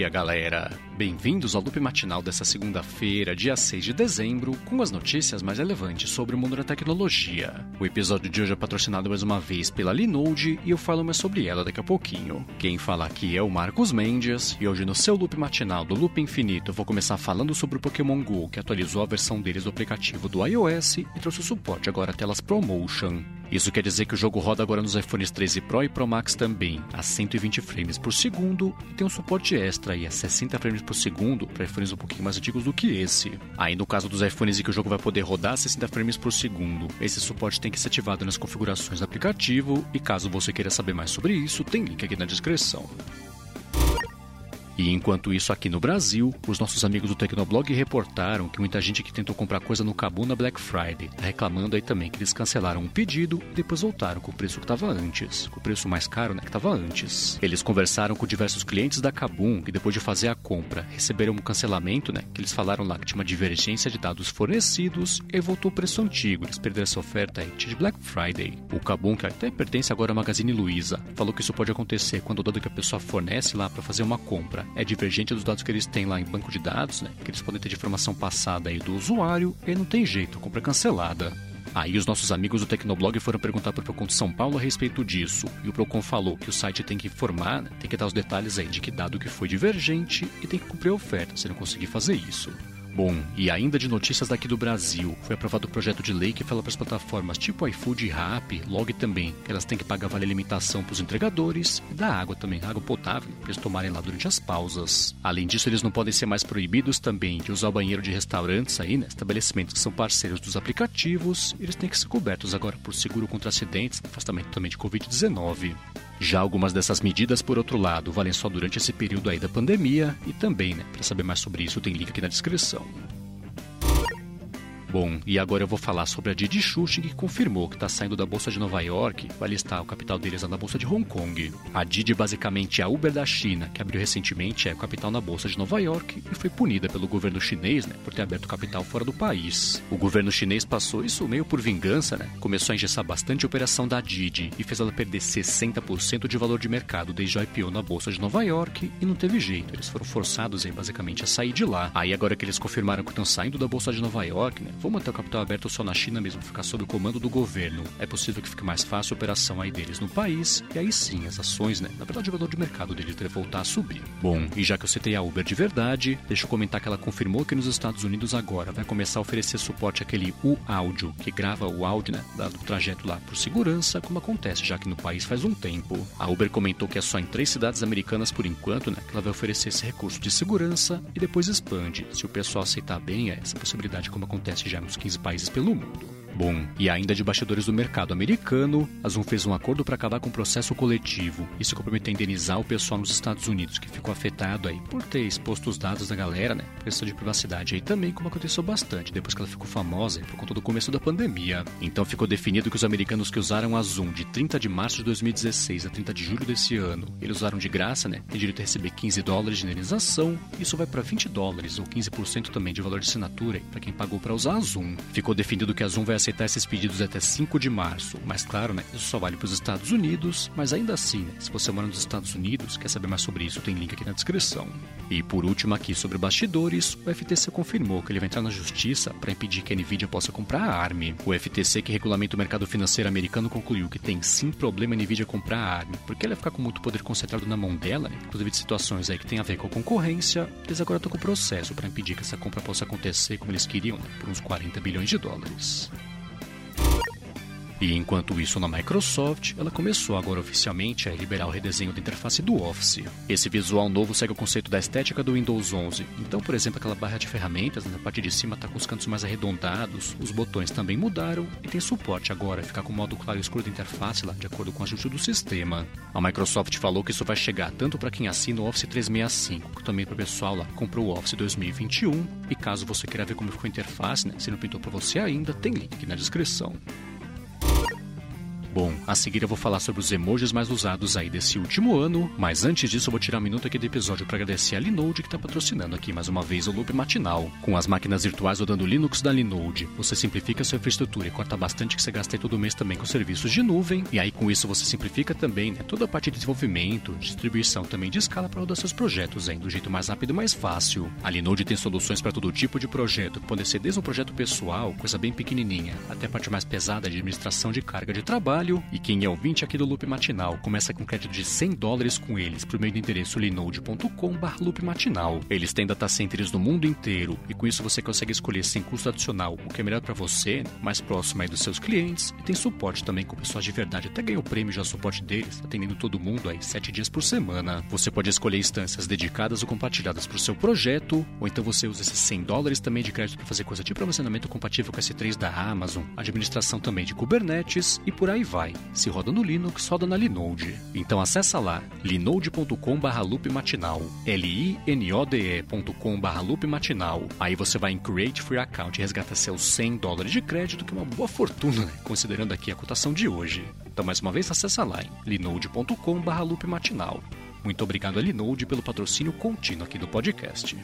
dia, galera! Bem-vindos ao loop matinal dessa segunda-feira, dia 6 de dezembro, com as notícias mais relevantes sobre o mundo da tecnologia. O episódio de hoje é patrocinado mais uma vez pela Linode e eu falo mais sobre ela daqui a pouquinho. Quem fala aqui é o Marcos Mendes e hoje no seu loop matinal do Loop Infinito eu vou começar falando sobre o Pokémon GO, que atualizou a versão deles do aplicativo do iOS e trouxe o suporte agora a telas ProMotion. Isso quer dizer que o jogo roda agora nos iPhones 13 Pro e Pro Max também, a 120 frames por segundo, e tem um suporte extra aí a 60 frames por segundo para iPhones um pouquinho mais antigos do que esse. Aí no caso dos iPhones em que o jogo vai poder rodar a 60 frames por segundo, esse suporte tem que ser ativado nas configurações do aplicativo, e caso você queira saber mais sobre isso, tem link aqui na descrição. E enquanto isso, aqui no Brasil, os nossos amigos do Tecnoblog reportaram que muita gente que tentou comprar coisa no Kabum na Black Friday tá reclamando aí também que eles cancelaram um pedido e depois voltaram com o preço que estava antes, com o preço mais caro, né, que estava antes. Eles conversaram com diversos clientes da Kabum que depois de fazer a compra receberam um cancelamento, né, que eles falaram lá que tinha uma divergência de dados fornecidos e voltou o preço antigo. Eles perderam essa oferta aí de Black Friday. O Kabum, que até pertence agora à Magazine Luiza, falou que isso pode acontecer quando o dado que a pessoa fornece lá para fazer uma compra é divergente dos dados que eles têm lá em banco de dados, né? Que eles podem ter de informação passada aí do usuário e não tem jeito, compra cancelada. Aí os nossos amigos do Tecnoblog foram perguntar para o Procon de São Paulo a respeito disso, e o Procon falou que o site tem que informar, né, tem que dar os detalhes aí de que dado que foi divergente e tem que cumprir a oferta se não conseguir fazer isso. Bom, e ainda de notícias daqui do Brasil, foi aprovado o projeto de lei que fala para as plataformas tipo iFood e Rappi, Log também, que elas têm que pagar vale alimentação para os entregadores e da água também, água potável, para eles tomarem lá durante as pausas. Além disso, eles não podem ser mais proibidos também de usar o banheiro de restaurantes aí, né, estabelecimentos que são parceiros dos aplicativos, eles têm que ser cobertos agora por seguro contra acidentes, afastamento também de Covid-19. Já algumas dessas medidas, por outro lado, valem só durante esse período aí da pandemia e também, né, para saber mais sobre isso, tem link aqui na descrição. Bom, e agora eu vou falar sobre a Didi Xuxing, que confirmou que está saindo da Bolsa de Nova York, vai listar o capital deles na Bolsa de Hong Kong. A Didi basicamente é a Uber da China, que abriu recentemente é, capital na Bolsa de Nova York e foi punida pelo governo chinês né, por ter aberto capital fora do país. O governo chinês passou isso meio por vingança, né? Começou a engessar bastante a operação da Didi e fez ela perder 60% de valor de mercado desde o IPO na Bolsa de Nova York e não teve jeito, eles foram forçados aí, basicamente a sair de lá. Aí agora que eles confirmaram que estão saindo da Bolsa de Nova York, né? Vou manter o capital aberto só na China mesmo, ficar sob o comando do governo. É possível que fique mais fácil a operação aí deles no país, e aí sim, as ações, né? Na verdade, o valor de mercado dele deve voltar a subir. Bom, e já que eu citei a Uber de verdade, deixa eu comentar que ela confirmou que nos Estados Unidos agora vai começar a oferecer suporte àquele U-Áudio, que grava o áudio, né? Do trajeto lá por segurança, como acontece já que no país faz um tempo. A Uber comentou que é só em três cidades americanas por enquanto, né? Que ela vai oferecer esse recurso de segurança e depois expande. Se o pessoal aceitar bem, é essa possibilidade como acontece já nos 15 países pelo mundo. Bom, e ainda de bastidores do mercado americano, a Zoom fez um acordo para acabar com o processo coletivo. Isso compromete a indenizar o pessoal nos Estados Unidos que ficou afetado aí por ter exposto os dados da galera, né? Questão de privacidade aí também, como aconteceu bastante depois que ela ficou famosa por conta do começo da pandemia. Então ficou definido que os americanos que usaram a Zoom de 30 de março de 2016 a 30 de julho desse ano, eles usaram de graça, né? Tem direito a receber 15 dólares de indenização. Isso vai para 20 dólares ou 15% também de valor de assinatura para quem pagou para usar a Zoom. Ficou definido que a Zoom vai aceitar esses pedidos até 5 de março. Mas claro, né, isso só vale para os Estados Unidos, mas ainda assim, né, se você mora nos Estados Unidos, quer saber mais sobre isso, tem link aqui na descrição. E por último aqui sobre bastidores, o FTC confirmou que ele vai entrar na justiça para impedir que a Nvidia possa comprar a ARM. O FTC, que regulamenta o mercado financeiro americano, concluiu que tem sim problema a Nvidia comprar a ARM, porque ela ficar com muito poder concentrado na mão dela, né, inclusive de situações aí que tem a ver com a concorrência, eles agora estão com o processo para impedir que essa compra possa acontecer como eles queriam, né, por uns 40 bilhões de dólares. E enquanto isso na Microsoft, ela começou agora oficialmente a liberar o redesenho da interface do Office. Esse visual novo segue o conceito da estética do Windows 11. Então, por exemplo, aquela barra de ferramentas na parte de cima está com os cantos mais arredondados, os botões também mudaram e tem suporte agora a ficar com o modo claro e escuro da interface lá, de acordo com o ajuste do sistema. A Microsoft falou que isso vai chegar tanto para quem assina o Office 365, quanto também para o pessoal lá que comprou o Office 2021. E caso você queira ver como ficou a interface, né, se não pintou para você ainda, tem link na descrição. Bom, a seguir eu vou falar sobre os emojis mais usados aí desse último ano, mas antes disso eu vou tirar um minuto aqui do episódio para agradecer a Linode que está patrocinando aqui mais uma vez o Loop Matinal. Com as máquinas virtuais rodando Linux da Linode, você simplifica sua infraestrutura e corta bastante que você gasta todo mês também com serviços de nuvem, e aí com isso você simplifica também né, toda a parte de desenvolvimento, distribuição também de escala para rodar seus projetos aí, do jeito mais rápido e mais fácil. A Linode tem soluções para todo tipo de projeto, que pode ser desde um projeto pessoal, coisa bem pequenininha, até a parte mais pesada de administração de carga de trabalho, trabalho. E quem é ouvinte aqui do Loop Matinal começa com crédito de 100 dólares com eles por meio do endereço linode.com.br loop matinal. Eles têm data centers no mundo inteiro e com isso você consegue escolher sem custo adicional o que é melhor para você, mais próximo aí dos seus clientes. E tem suporte também com pessoas de verdade. Até ganhou prêmio já suporte deles, atendendo todo mundo aí 7 dias por semana. Você pode escolher instâncias dedicadas ou compartilhadas para o seu projeto, ou então você usa esses 100 dólares também de crédito para fazer coisa tipo armazenamento compatível com S3 da Amazon, administração também de Kubernetes e por aí vai. Se roda no Linux, roda na Linode. Então acessa lá linode.com/barra loop matinal, l-i-n-o-d-e.com/barra loop matinal. Aí você vai em Create Free Account e resgata seus 100 dólares de crédito, que é uma boa fortuna, né? considerando aqui a cotação de hoje. Então mais uma vez acessa lá em linode.com/barra loop matinal. Muito obrigado a Linode pelo patrocínio contínuo aqui do podcast.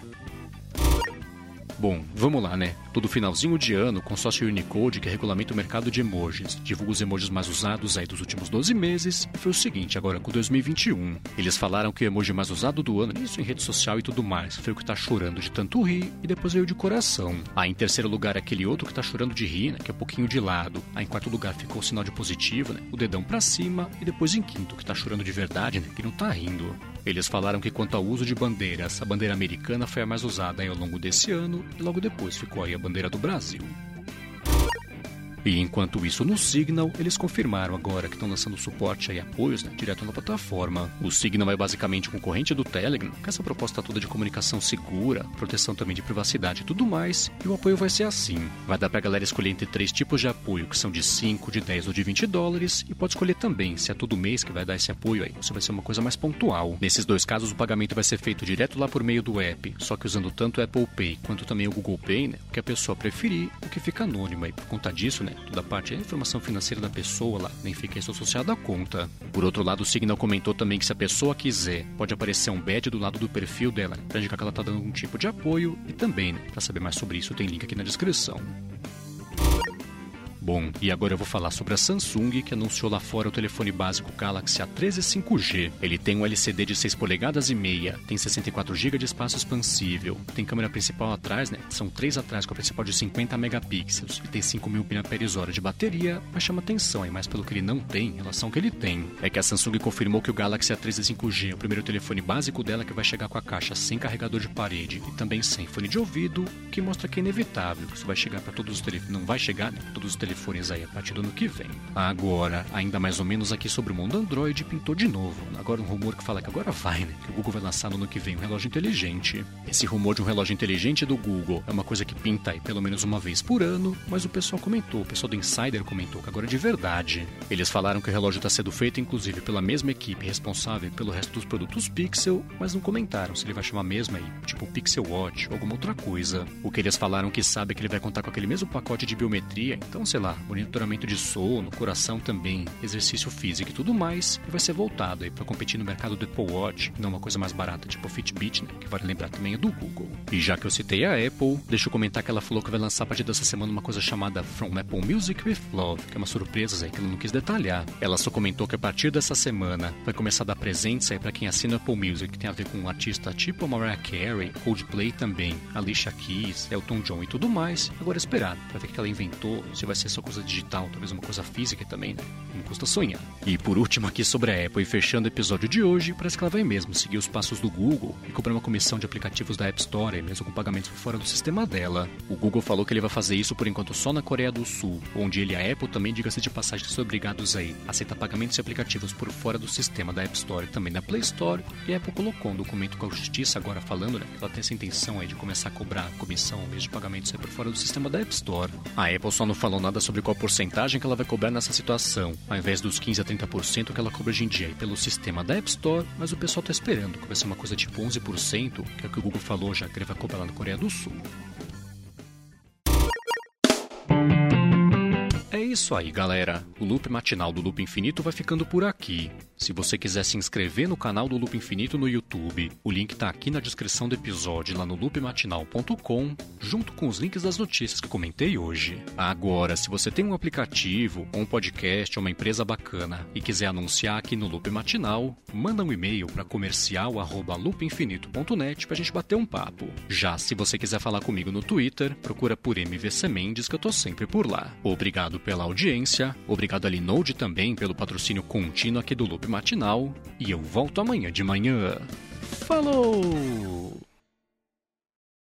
Bom, vamos lá, né? Todo finalzinho de ano, o consórcio Unicode, que regulamenta o mercado de emojis, divulga os emojis mais usados aí dos últimos 12 meses, foi o seguinte, agora com 2021. Eles falaram que o emoji mais usado do ano, isso em rede social e tudo mais, foi o que tá chorando de tanto rir, e depois veio de coração. Aí em terceiro lugar, aquele outro que tá chorando de rir, né? Que é um pouquinho de lado. Aí em quarto lugar ficou o sinal de positivo, né? O dedão para cima, e depois em quinto, que tá chorando de verdade, né? Que não tá rindo. Eles falaram que quanto ao uso de bandeiras, a bandeira americana foi a mais usada ao longo desse ano e logo depois ficou aí a bandeira do Brasil. E enquanto isso no Signal, eles confirmaram agora que estão lançando suporte e apoios né, direto na plataforma. O Signal é basicamente concorrente do Telegram, com essa proposta toda de comunicação segura, proteção também de privacidade e tudo mais. E o apoio vai ser assim: vai dar pra galera escolher entre três tipos de apoio, que são de 5, de 10 ou de 20 dólares, e pode escolher também se é todo mês que vai dar esse apoio aí, ou se vai ser uma coisa mais pontual. Nesses dois casos, o pagamento vai ser feito direto lá por meio do app, só que usando tanto o Apple Pay quanto também o Google Pay, né? O que a pessoa preferir, o que fica anônimo aí. Por conta disso, né? Toda a parte da informação financeira da pessoa lá, nem fica isso associado à conta. Por outro lado, o Signal comentou também que se a pessoa quiser, pode aparecer um badge do lado do perfil dela, para indicar que ela está dando algum tipo de apoio e também, né, para saber mais sobre isso, tem link aqui na descrição. Bom, e agora eu vou falar sobre a Samsung, que anunciou lá fora o telefone básico Galaxy A13 5G. Ele tem um LCD de 6 polegadas e meia, tem 64 GB de espaço expansível, tem câmera principal atrás, né? São três atrás com a principal de 50 megapixels e tem 5.000 mAh de bateria, mas chama atenção, é mais pelo que ele não tem em relação ao que ele tem. É que a Samsung confirmou que o Galaxy A13 5G é o primeiro telefone básico dela que vai chegar com a caixa sem carregador de parede e também sem fone de ouvido, que mostra que é inevitável, isso vai chegar para todos os telefones, não vai chegar, né? Todos os telefones telefones aí a partir do ano que vem. Agora, ainda mais ou menos aqui sobre o mundo Android, pintou de novo. Agora um rumor que fala que agora vai, né? Que o Google vai lançar no ano que vem um relógio inteligente. Esse rumor de um relógio inteligente do Google é uma coisa que pinta aí pelo menos uma vez por ano, mas o pessoal comentou, o pessoal do Insider comentou que agora é de verdade. Eles falaram que o relógio está sendo feito inclusive pela mesma equipe responsável pelo resto dos produtos Pixel, mas não comentaram se ele vai chamar mesmo aí, tipo Pixel Watch ou alguma outra coisa. O que eles falaram que sabe é que ele vai contar com aquele mesmo pacote de biometria, então sei lá, lá, monitoramento de sono, coração também, exercício físico e tudo mais, e vai ser voltado aí para competir no mercado do Apple Watch, não uma coisa mais barata tipo Fitbit, né, que vale lembrar também é do Google. E já que eu citei a Apple, deixa eu comentar que ela falou que vai lançar a partir dessa semana uma coisa chamada From Apple Music with Love, que é uma surpresa aí que ela não quis detalhar. Ela só comentou que a partir dessa semana vai começar a dar presentes aí para quem assina Apple Music, que tem a ver com um artista tipo Mariah Carey, Coldplay também, Alicia Keys, Elton John e tudo mais. Agora esperar para ver o que ela inventou, se vai ser só coisa digital, talvez uma coisa física também, né? Não custa sonhar. E por último aqui sobre a Apple e fechando o episódio de hoje, parece que ela vai mesmo seguir os passos do Google e cobrar uma comissão de aplicativos da App Store, mesmo com pagamentos por fora do sistema dela. O Google falou que ele vai fazer isso por enquanto só na Coreia do Sul, onde ele e a Apple também, diga-se de passagem, são obrigados aí a aceitar pagamentos de aplicativos por fora do sistema da App Store e também da Play Store. E a Apple colocou um documento com a Justiça agora falando, né, que ela tem essa intenção aí de começar a cobrar comissão mês de pagamentos por fora do sistema da App Store. A Apple só não falou nada sobre qual porcentagem que ela vai cobrar nessa situação, ao invés dos 15 a 30% que ela cobra hoje em dia pelo sistema da App Store, mas o pessoal está esperando que vai ser uma coisa tipo 11%, que é o que o Google falou já que ele vai cobrar lá na Coreia do Sul. Isso aí, galera. O loop matinal do Loop Infinito vai ficando por aqui. Se você quiser se inscrever no canal do Loop Infinito no YouTube, o link está aqui na descrição do episódio lá no loopmatinal.com, junto com os links das notícias que comentei hoje. Agora, se você tem um aplicativo, um podcast, ou uma empresa bacana e quiser anunciar aqui no Loop Matinal, manda um e-mail para comercial@loopinfinito.net para a gente bater um papo. Já se você quiser falar comigo no Twitter, procura por MVC Mendes que eu tô sempre por lá. Obrigado pela audiência, obrigado a Linode também pelo patrocínio contínuo aqui do Loop matinal e eu volto amanhã de manhã. Falou!